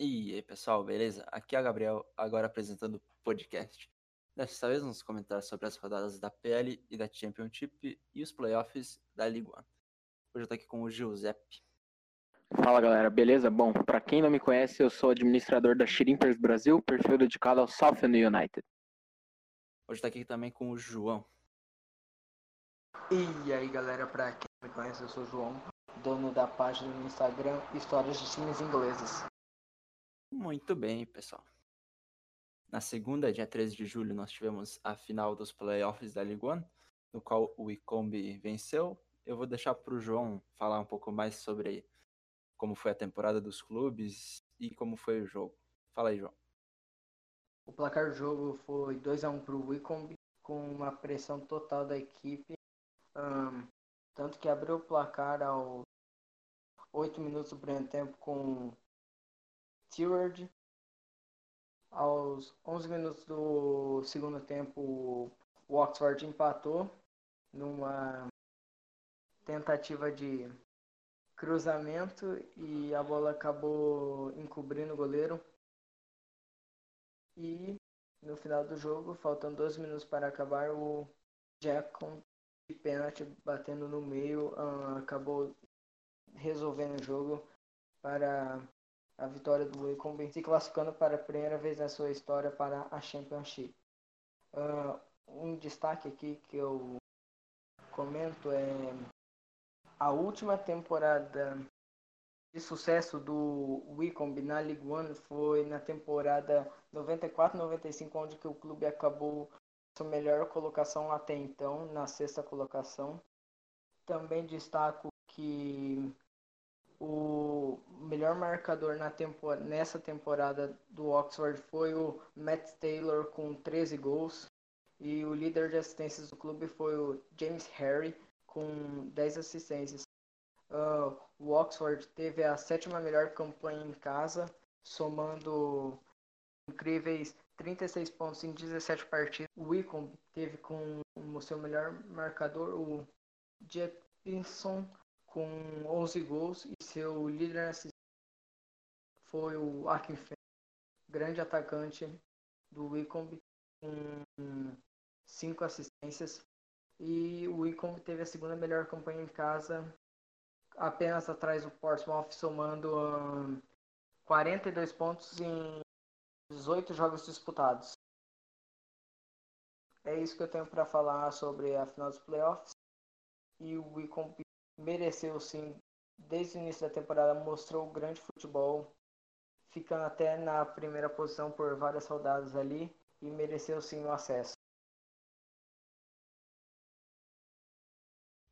E aí, pessoal, beleza? Aqui é o Gabriel, agora apresentando o podcast. Dessa vez vamos comentar sobre as rodadas da PL e da Championship e os playoffs da Liga One. Hoje eu tô aqui com o Giuseppe. Fala galera, beleza? Bom, para quem não me conhece, eu sou administrador da Shrimpers Brasil, perfil dedicado ao Southend United. Hoje tá aqui também com o João. E aí galera, pra quem não me conhece, eu sou o João, dono da página no Instagram Histórias de Times Ingleses. Muito bem, pessoal. Na segunda, dia 13 de julho, nós tivemos a final dos playoffs da Ligue 1, no qual o Icombi venceu. Eu vou deixar para o João falar um pouco mais sobre como foi a temporada dos clubes e como foi o jogo. Fala aí, João. O placar do jogo foi 2 a 1 para o Wicombe, com uma pressão total da equipe, um, tanto que abriu o placar aos 8 minutos do primeiro tempo com Stewart. Aos 11 minutos do segundo tempo, o Oxford empatou numa tentativa de cruzamento e a bola acabou encobrindo o goleiro. E no final do jogo, faltando 12 minutos para acabar, o Jack com pênalti batendo no meio uh, acabou resolvendo o jogo para a vitória do Wycombe, se classificando para a primeira vez na sua história para a Championship. Uh, um destaque aqui que eu comento é a última temporada de sucesso do Wycombe na League One foi na temporada 94-95, onde que o clube acabou sua melhor colocação até então, na sexta colocação. Também destaco que o melhor marcador na tempor nessa temporada do Oxford foi o Matt Taylor com 13 gols. E o líder de assistências do clube foi o James Harry com 10 assistências. Uh, o Oxford teve a sétima melhor campanha em casa, somando incríveis 36 pontos em 17 partidas. O Wicom teve com o seu melhor marcador o Jefferson com 11 gols e seu líder foi o Akinfen, grande atacante do Wycombe com 5 assistências e o Wycombe teve a segunda melhor campanha em casa apenas atrás do Portsmouth somando um, 42 pontos em 18 jogos disputados. É isso que eu tenho para falar sobre a final dos playoffs. E o Wycombe mereceu sim, desde o início da temporada, mostrou grande futebol, ficando até na primeira posição por várias rodadas ali e mereceu sim o acesso.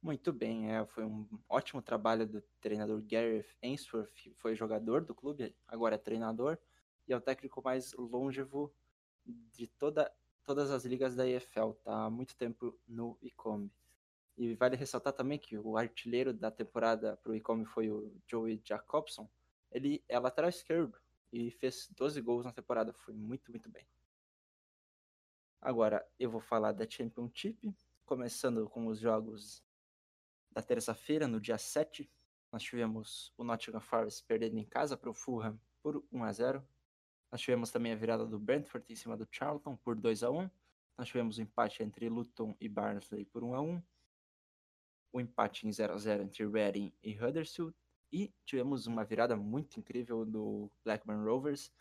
Muito bem, é, foi um ótimo trabalho do treinador Gareth Ainsworth, foi jogador do clube, agora é treinador, e é o técnico mais longevo de toda, todas as ligas da EFL, tá há muito tempo no Icombe. E vale ressaltar também que o artilheiro da temporada para o Icombe foi o Joey Jacobson. Ele é lateral esquerdo e fez 12 gols na temporada, foi muito, muito bem. Agora eu vou falar da Championship, começando com os jogos da terça-feira, no dia 7. Nós tivemos o Nottingham Forest perdendo em casa para o Fulham por 1 a 0. Nós tivemos também a virada do Brentford em cima do Charlton por 2 a 1. Nós tivemos o um empate entre Luton e Barnsley por 1 a 1 o empate em 0 a 0 entre Reading e Huddersfield e tivemos uma virada muito incrível do Blackburn Rovers,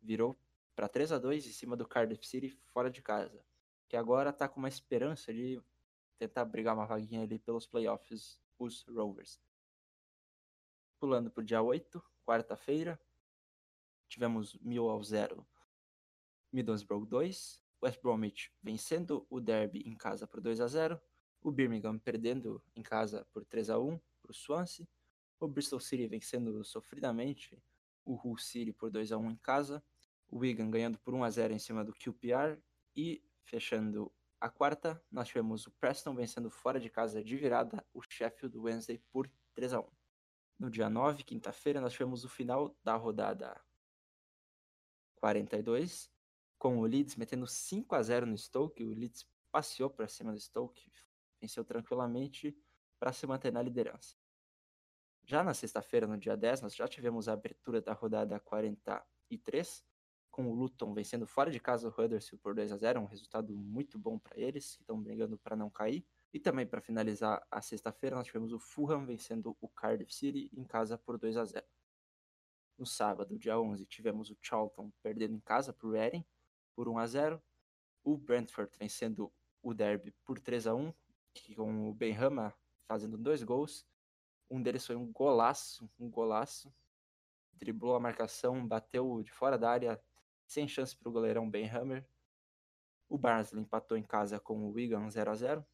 virou para 3 a 2 em cima do Cardiff City fora de casa, que agora está com uma esperança de tentar brigar uma vaguinha ali pelos playoffs, os Rovers. Pulando para o dia 8, quarta-feira, tivemos Mill ao 0, Middlesbrough 2, West Bromwich vencendo o Derby em casa por 2 a 0 o Birmingham perdendo em casa por 3 a 1 para o Swansea, o Bristol City vencendo sofridamente o Hull City por 2 a 1 em casa, o Wigan ganhando por 1 a 0 em cima do QPR e fechando a quarta, nós tivemos o Preston vencendo fora de casa de virada o Sheffield Wednesday por 3 a 1. No dia 9, quinta-feira, nós tivemos o final da rodada 42, com o Leeds metendo 5 a 0 no Stoke, o Leeds passeou para cima do Stoke, venceu tranquilamente para se manter na liderança. Já na sexta-feira, no dia 10, nós já tivemos a abertura da rodada 43, com o Luton vencendo fora de casa o Huddersfield por 2 a 0 um resultado muito bom para eles, que estão brigando para não cair. E também para finalizar a sexta-feira, nós tivemos o Fulham vencendo o Cardiff City em casa por 2 a 0 No sábado, dia 11, tivemos o Charlton perdendo em casa para o Reading por 1 a 0 O Brentford vencendo o Derby por 3 a 1 com o Benrahma fazendo dois gols. Um deles foi um golaço, um golaço. Driblou a marcação, bateu de fora da área, sem chance para o goleirão Benhammer. O Barnsley empatou em casa com o Wigan 0 a 0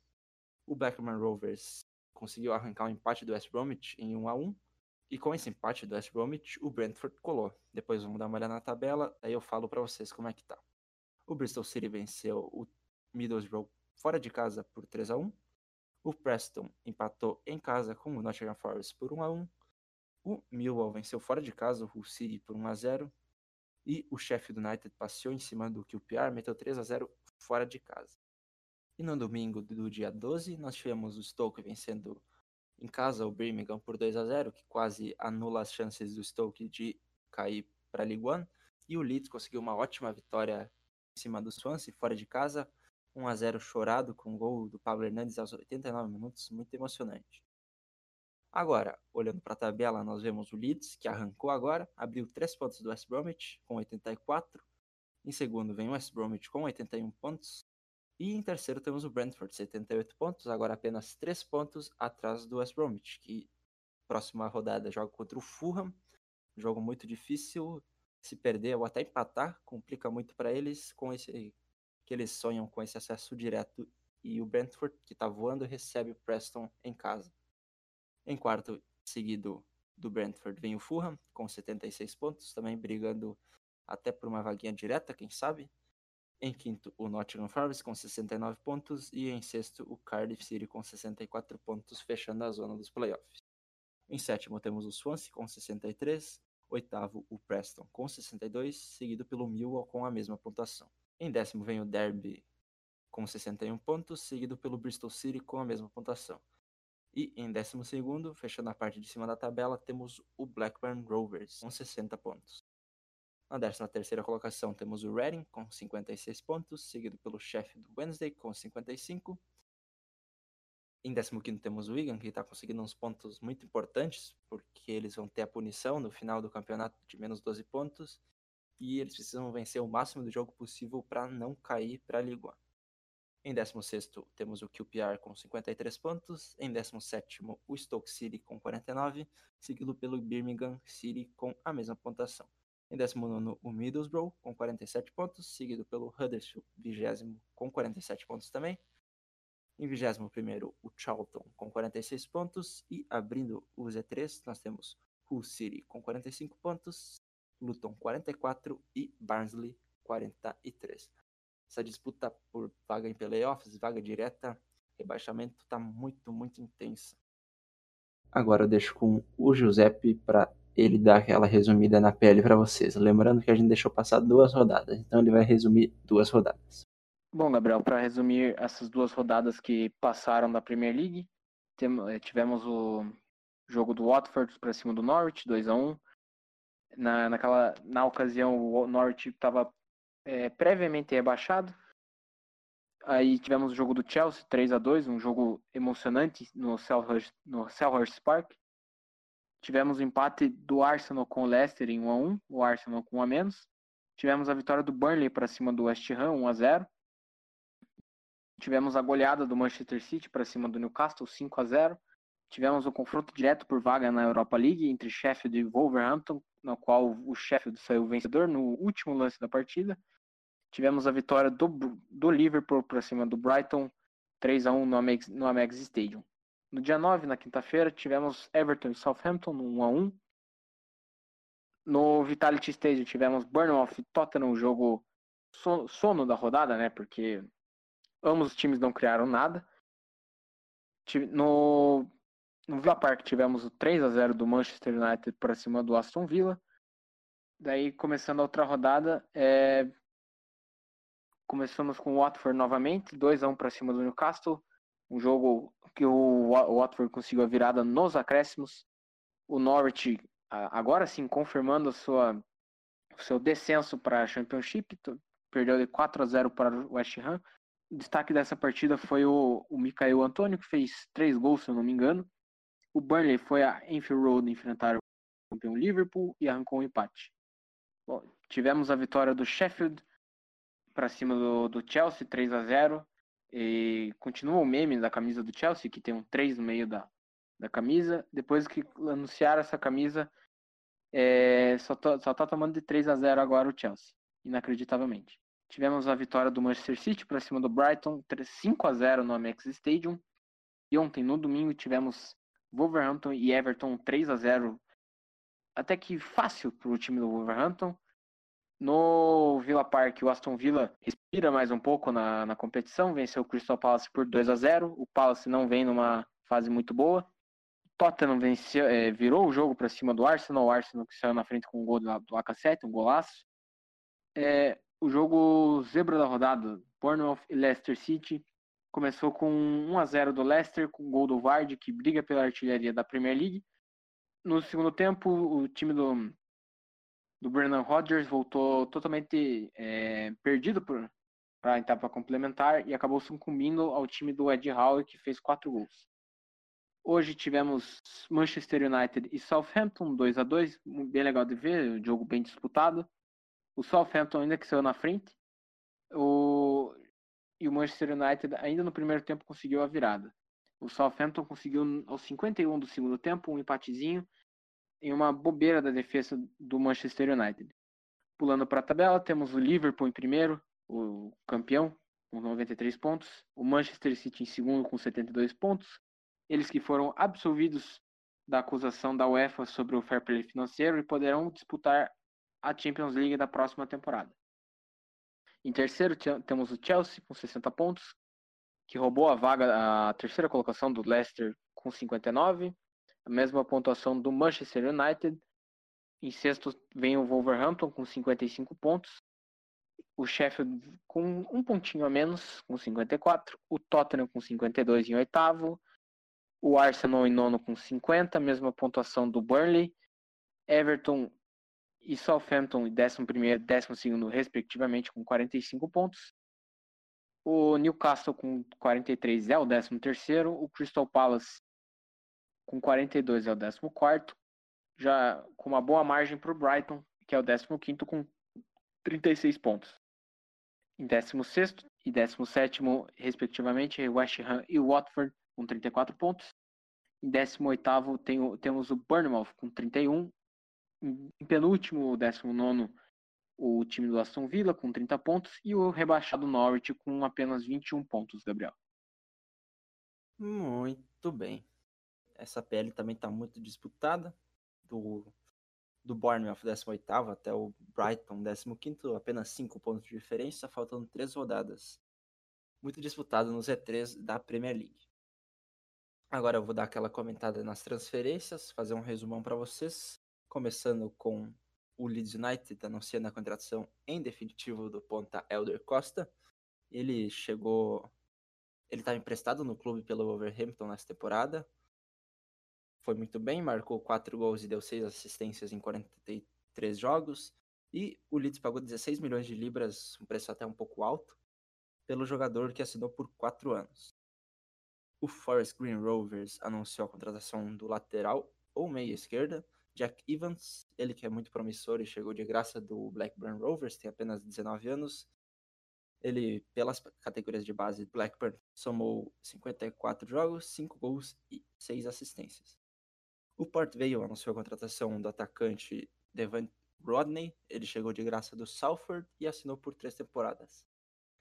O Blackburn Rovers conseguiu arrancar o um empate do West Bromwich em 1 a 1 E com esse empate do West Bromwich, o Brentford colou. Depois vamos dar uma olhada na tabela, aí eu falo para vocês como é que tá. O Bristol City venceu o Middlesbrough fora de casa por 3 a 1 O Preston empatou em casa com o Nottingham Forest por 1 a 1 O Millwall venceu fora de casa o Hull City por 1 a 0 E o Sheffield United passeou em cima do QPR, meteu 3 a 0 fora de casa. E no domingo do dia 12, nós tivemos o Stoke vencendo em casa o Birmingham por 2 a 0 que quase anula as chances do Stoke de cair para a League One. E o Leeds conseguiu uma ótima vitória em cima do Swansea, fora de casa, 1 a 0 chorado com o gol do Pablo Hernandes aos 89 minutos, muito emocionante. Agora, olhando para a tabela, nós vemos o Leeds, que arrancou agora, abriu 3 pontos do West Bromwich, com 84. Em segundo vem o West Bromwich com 81 pontos. E em terceiro temos o Brentford, 78 pontos, agora apenas 3 pontos atrás do West Bromwich, que próxima rodada joga contra o Fulham, jogo muito difícil, se perder ou até empatar, complica muito para eles com esse que eles sonham com esse acesso direto e o Brentford, que está voando, recebe o Preston em casa. Em quarto seguido do Brentford vem o Fulham, com 76 pontos, também brigando até por uma vaguinha direta, quem sabe. Em quinto, o Nottingham Forest com 69 pontos e em sexto, o Cardiff City com 64 pontos, fechando a zona dos playoffs. Em sétimo, temos o Swansea com 63, oitavo, o Preston com 62, seguido pelo Millwall com a mesma pontuação. Em décimo vem o Derby com 61 pontos, seguido pelo Bristol City com a mesma pontuação. E em décimo segundo, fechando a parte de cima da tabela, temos o Blackburn Rovers com 60 pontos. Na décima terceira colocação temos o Reading com 56 pontos, seguido pelo Sheffield Wednesday com 55. Em 15 temos o Wigan, que está conseguindo uns pontos muito importantes, porque eles vão ter a punição no final do campeonato de menos 12 pontos e eles precisam vencer o máximo do jogo possível para não cair para a Liga 1. Em 16 temos o QPR com 53 pontos, em 17 o Stoke City com 49, seguido pelo Birmingham City com a mesma pontuação. Em 19 o Middlesbrough com 47 pontos, seguido pelo Huddersfield, 20 com 47 pontos também. Em 21 o Charlton com 46 pontos e abrindo o Z3 nós temos Hull City com 45 pontos, Luton 44 e Barnsley 43. Essa disputa por vaga em playoffs, vaga direta, rebaixamento está muito, muito intensa. Agora eu deixo com o Giuseppe para ele dar aquela resumida na pele para vocês. Lembrando que a gente deixou passar duas rodadas, então ele vai resumir duas rodadas. Bom, Gabriel, para resumir essas duas rodadas que passaram da Premier League, eh, tivemos o jogo do Watford para cima do Norwich, 2 a 1 na, naquela, na ocasião, o Norte estava é, previamente rebaixado. Aí tivemos o jogo do Chelsea, 3 a 2 um jogo emocionante no Selhurst, no Selhurst Park. Tivemos o empate do Arsenal com o Leicester em 1 a 1 o Arsenal com um a menos. Tivemos a vitória do Burnley para cima do West Ham, 1 a 0 Tivemos a goleada do Manchester City para cima do Newcastle, 5 a 0 Tivemos o confronto direto por vaga na Europa League entre Sheffield e Wolverhampton, no qual o Sheffield saiu vencedor no último lance da partida. Tivemos a vitória do, do Liverpool para cima do Brighton, 3 a 1 no Amex, no Amex Stadium. No dia 9, na quinta-feira, tivemos Everton e Southampton no 1 a 1 No Vitality Stadium tivemos Bournemouth e Tottenham, jogo sono da rodada, né? Porque ambos os times não criaram nada. No no Villa Park tivemos o 3 a 0 do Manchester United para cima do Aston Villa. Daí, começando a outra rodada, é... começamos com o Watford novamente, 2 a 1 para cima do Newcastle. Um jogo que o Watford conseguiu a virada nos acréscimos. o Norwich, agora sim, confirmando a sua, o seu descenso para a Championship, perdeu de 4 a 0 para o West Ham. O destaque dessa partida foi o, o Mikael Antônio, que fez três gols, se eu não me engano. O Burnley foi a Enfield Road enfrentar o campeão Liverpool e arrancou um empate. Bom, tivemos a vitória do Sheffield para cima do, do Chelsea, 3 a 0 e continua o meme da camisa do Chelsea, que tem um 3 no meio da, da camisa. Depois que anunciaram essa camisa, é, só, to, só tá tomando de 3 a 0 agora o Chelsea, inacreditavelmente. Tivemos a vitória do Manchester City para cima do Brighton, 5 a 0 no Amex Stadium. E ontem, no domingo, tivemos Wolverhampton e Everton 3 a 0 Até que fácil para o time do Wolverhampton. No Villa Park, o Aston Villa respira mais um pouco na, na competição, venceu o Crystal Palace por 2 a 0 O Palace não vem numa fase muito boa. Tottenham venceu, é, virou o jogo para cima do Arsenal, o Arsenal que saiu na frente com um gol do, do AK7, um golaço. É, o jogo zebra da rodada, Bournemouth e Leicester City, começou com 1 a 0 do Leicester, com o gol do Vardy, que briga pela artilharia da Premier League. No segundo tempo, o time do, do Brennan Rodgers voltou totalmente é, perdido para a etapa complementar e acabou sucumbindo ao time do Ed Howe, que fez quatro gols. Hoje tivemos Manchester United e Southampton 2 a 2 bem legal de ver, um jogo bem disputado. O Southampton ainda que saiu na frente, o... e o Manchester United ainda no primeiro tempo conseguiu a virada. O Southampton conseguiu aos 51 do segundo tempo um empatezinho em uma bobeira da defesa do Manchester United. Pulando para a tabela, temos o Liverpool em primeiro, o campeão, com 93 pontos. O Manchester City em segundo, com 72 pontos eles que foram absolvidos da acusação da UEFA sobre o fair play financeiro e poderão disputar a Champions League da próxima temporada. Em terceiro temos o Chelsea com 60 pontos, que roubou a vaga, a terceira colocação do Leicester com 59, a mesma pontuação do Manchester United. Em sexto vem o Wolverhampton com 55 pontos, o Sheffield com um pontinho a menos, com 54, o Tottenham com 52 em oitavo, o Arsenal em nono com 50, mesma pontuação do Burnley. Everton e Southampton em 11 e 12 respectivamente com 45 pontos. O Newcastle com 43 é o 13 terceiro, o Crystal Palace com 42 é o 14 já com uma boa margem para o Brighton, que é o 15 quinto com 36 pontos. Em 16 e 17 respectivamente, West Ham e Watford com 34 pontos. Em 18 tem, temos o Bournemouth com 31. Em penúltimo, 19 o time do Aston Villa com 30 pontos e o rebaixado Norwich com apenas 21 pontos, Gabriel. Muito bem. Essa PL também está muito disputada. Do, do Bournemouth 18 até o Brighton 15, apenas 5 pontos de diferença, faltando 3 rodadas. Muito disputado no Z3 da Premier League. Agora eu vou dar aquela comentada nas transferências, fazer um resumão para vocês, começando com o Leeds United anunciando a contratação em definitivo do ponta Elder Costa. Ele chegou, ele estava emprestado no clube pelo Wolverhampton nessa temporada. Foi muito bem, marcou 4 gols e deu 6 assistências em 43 jogos. E o Leeds pagou 16 milhões de libras, um preço até um pouco alto, pelo jogador que assinou por 4 anos. O Forest Green Rovers anunciou a contratação do lateral ou meia esquerda, Jack Evans, ele que é muito promissor e chegou de graça do Blackburn Rovers, tem apenas 19 anos. Ele, pelas categorias de base do Blackburn, somou 54 jogos, 5 gols e 6 assistências. O Port Vale anunciou a contratação do atacante Devon Rodney, ele chegou de graça do Salford e assinou por três temporadas.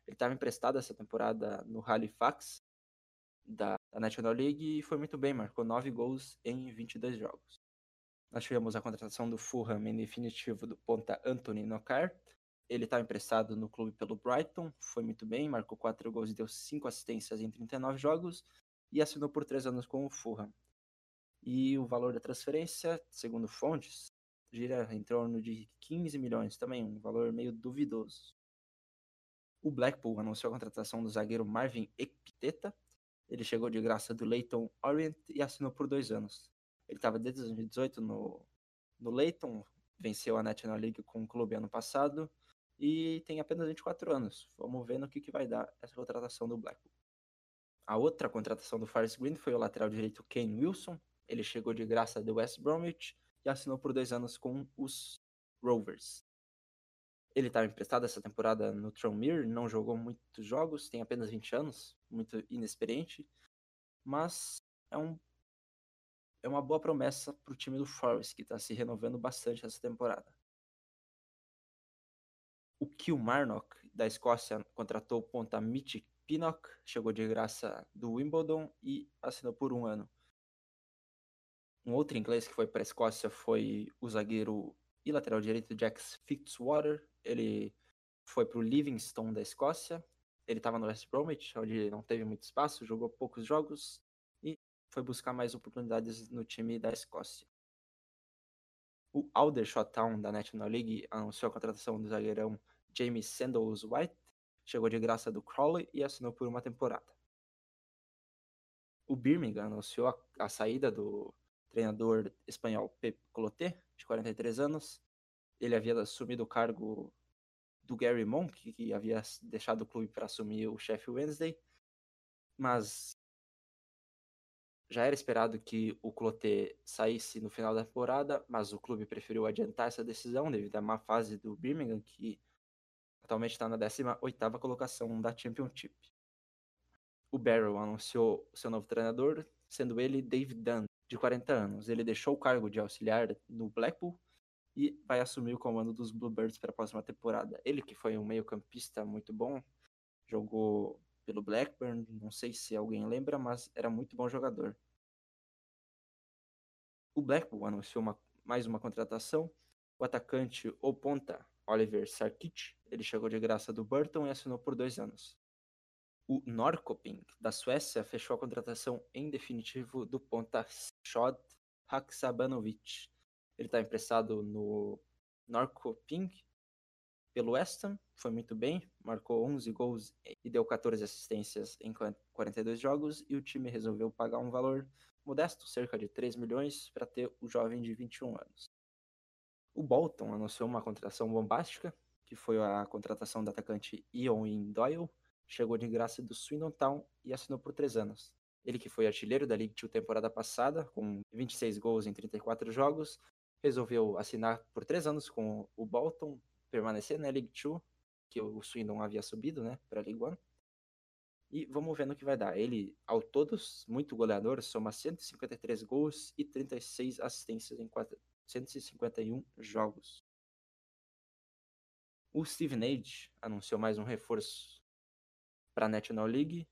Ele estava emprestado essa temporada no Halifax, da, da National League e foi muito bem, marcou 9 gols em 22 jogos. Nós tivemos a contratação do Fulham em definitivo do ponta Anthony Knockaert. Ele estava emprestado no clube pelo Brighton, foi muito bem, marcou 4 gols e deu 5 assistências em 39 jogos e assinou por 3 anos com o Fulham. E o valor da transferência, segundo fontes, gira em torno de 15 milhões, também um valor meio duvidoso. O Blackpool anunciou a contratação do zagueiro Marvin Epiteta, ele chegou de graça do Leighton Orient e assinou por dois anos. Ele estava desde 2018 no, no Leighton, venceu a National League com o clube ano passado e tem apenas 24 anos. Vamos ver no que, que vai dar essa contratação do Blackpool. A outra contratação do Forest Green foi o lateral direito Kane Wilson. Ele chegou de graça do West Bromwich e assinou por dois anos com os Rovers. Ele estava emprestado essa temporada no Tranmere, não jogou muitos jogos, tem apenas 20 anos, muito inexperiente, mas é um é uma boa promessa para o time do Forest, que está se renovando bastante essa temporada. O Kilmarnock, da Escócia, contratou o ponta Mitch Pinnock, chegou de graça do Wimbledon e assinou por um ano. Um outro inglês que foi para a Escócia foi o zagueiro e lateral direito Jack Fitzwater. Ele foi para o Livingston da Escócia. Ele estava no West Bromwich, onde não teve muito espaço, jogou poucos jogos foi buscar mais oportunidades no time da Escócia. O Aldershot Town da National League anunciou a contratação do zagueirão James Sandals White, chegou de graça do Crawley e assinou por uma temporada. O Birmingham anunciou a, a saída do treinador espanhol Pep Clotet, de 43 anos. Ele havia assumido o cargo do Gary Monk, que havia deixado o clube para assumir o Sheffield Wednesday, mas já era esperado que o Clotet saísse no final da temporada, mas o clube preferiu adiantar essa decisão devido à má fase do Birmingham, que atualmente está na 18ª colocação da Championship. O Barrow anunciou seu novo treinador, sendo ele David Dunn, de 40 anos. Ele deixou o cargo de auxiliar no Blackpool e vai assumir o comando dos Bluebirds para a próxima temporada. Ele que foi um meio-campista muito bom, jogou pelo Blackburn, não sei se alguém lembra, mas era muito bom jogador. O Blackburn anunciou uma, mais uma contratação. O atacante ou ponta Oliver Sarkic, ele chegou de graça do Burton e assinou por dois anos. O Norrköping, da Suécia, fechou a contratação em definitivo do ponta Shod Haksabanovic. Ele está emprestado no Norrköping pelo West Ham, foi muito bem, marcou 11 gols e deu 14 assistências em 42 jogos, e o time resolveu pagar um valor modesto, cerca de 3 milhões, para ter o jovem de 21 anos. O Bolton anunciou uma contratação bombástica, que foi a contratação do atacante Ian Doyle, chegou de graça do Swindon Town e assinou por 3 anos. Ele que foi artilheiro da League Two temporada passada, com 26 gols em 34 jogos, resolveu assinar por 3 anos com o Bolton, permanecer na League Two, que o Swindon havia subido, né, para a League One. E vamos ver no que vai dar. Ele, ao todos, muito goleador, soma 153 gols e 36 assistências em 451 jogos. O Steven Age anunciou mais um reforço para a National League.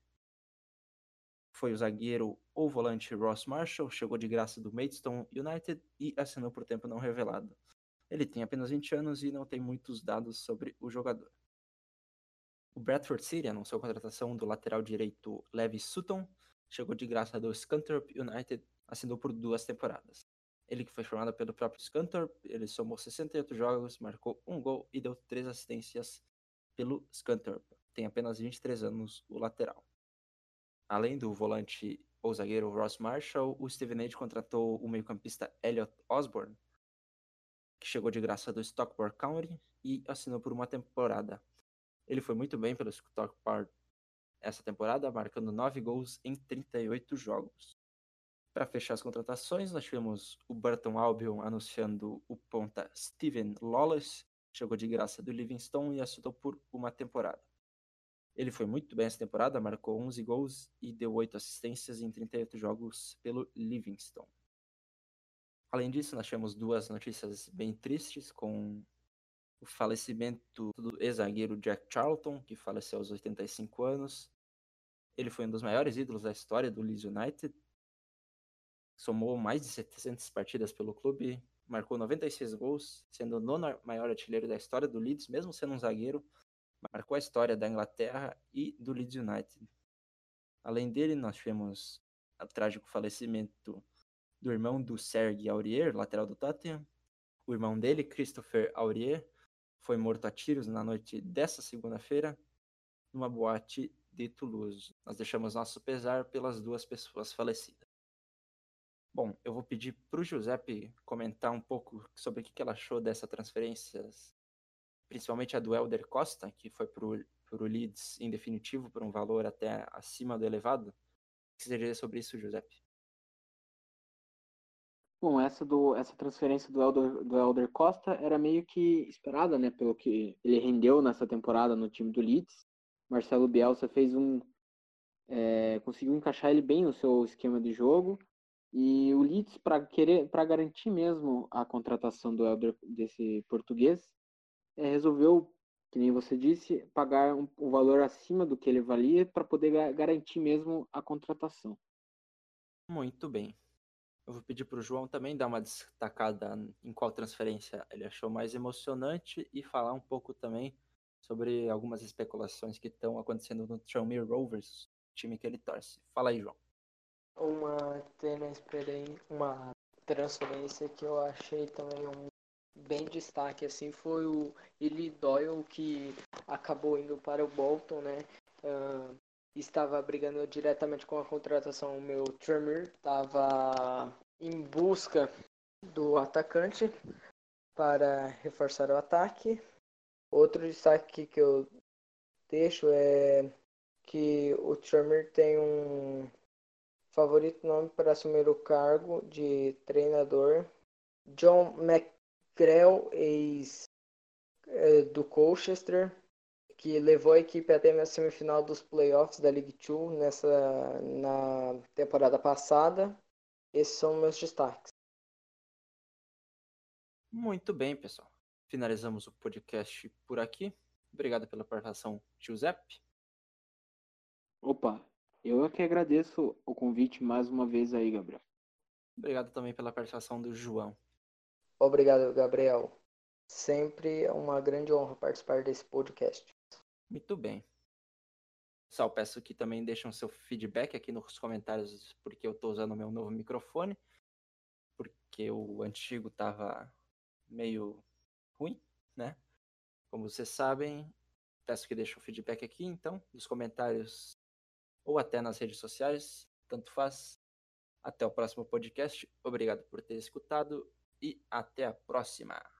Foi o zagueiro ou volante Ross Marshall, chegou de graça do Maidstone United e assinou por tempo não revelado. Ele tem apenas 20 anos e não tem muitos dados sobre o jogador. O Bradford City anunciou a contratação do lateral direito Levi Sutton, chegou de graça do Scunthorpe United, assinou por duas temporadas. Ele que foi formado pelo próprio Scunthorpe, ele somou 68 jogos, marcou um gol e deu três assistências pelo Scunthorpe. Tem apenas 23 anos o lateral. Além do volante ou zagueiro Ross Marshall, o Steven Age contratou o meio-campista Elliot Osborne, que chegou de graça do Stockport County e assinou por uma temporada. Ele foi muito bem pelo Stockport essa temporada, marcando 9 gols em 38 jogos. Para fechar as contratações, nós tivemos o Burton Albion anunciando o ponta Steven Lawless, chegou de graça do Livingston e assinou por uma temporada. Ele foi muito bem essa temporada, marcou 11 gols e deu 8 assistências em 38 jogos pelo Livingston. Além disso, nós tivemos duas notícias bem tristes, com o falecimento do ex-zagueiro Jack Charlton, que faleceu aos 85 anos. Ele foi um dos maiores ídolos da história do Leeds United. Somou mais de 700 partidas pelo clube, marcou 96 gols, sendo o nono maior artilheiro da história do Leeds, mesmo sendo um zagueiro. Marcou a história da Inglaterra e do Leeds United. Além dele, nós tivemos o trágico falecimento do irmão do Serge Aurier, lateral do Tottenham. O irmão dele, Christopher Aurier, foi morto a tiros na noite dessa segunda-feira numa boate de Toulouse. Nós deixamos nosso pesar pelas duas pessoas falecidas. Bom, eu vou pedir para o Giuseppe comentar um pouco sobre o que ela achou dessa transferência, principalmente a do Helder Costa, que foi para o Leeds em definitivo por um valor até acima do elevado. O que você diria sobre isso, Giuseppe? Bom, essa, do, essa transferência do Elder, do Elder Costa era meio que esperada, né? Pelo que ele rendeu nessa temporada no time do Leeds. Marcelo Bielsa fez um. É, conseguiu encaixar ele bem no seu esquema de jogo. E o Leeds, para querer, para garantir mesmo a contratação do Elder desse português, é, resolveu, que nem você disse, pagar um, um valor acima do que ele valia para poder garantir mesmo a contratação. Muito bem. Eu vou pedir para o João também dar uma destacada em qual transferência ele achou mais emocionante e falar um pouco também sobre algumas especulações que estão acontecendo no Tranmere Rovers, time que ele torce. Fala aí, João. Uma, uma transferência que eu achei também um bem destaque assim foi o Eli Doyle que acabou indo para o Bolton, né? Estava brigando diretamente com a contratação. O meu Tremor estava em busca do atacante para reforçar o ataque. Outro destaque que eu deixo é que o Tremor tem um favorito nome para assumir o cargo de treinador. John McGrail, ex é, do Colchester, que levou a equipe até a semifinal dos playoffs da League Two nessa na temporada passada. Esses são meus destaques. Muito bem, pessoal. Finalizamos o podcast por aqui. Obrigado pela participação, Giuseppe. Opa, eu é que agradeço o convite mais uma vez aí, Gabriel. Obrigado também pela participação do João. Obrigado, Gabriel. Sempre uma grande honra participar desse podcast. Muito bem. Pessoal, peço que também deixem seu feedback aqui nos comentários, porque eu estou usando o meu novo microfone, porque o antigo estava meio ruim, né? Como vocês sabem, peço que deixem o feedback aqui, então, nos comentários ou até nas redes sociais, tanto faz. Até o próximo podcast. Obrigado por ter escutado e até a próxima.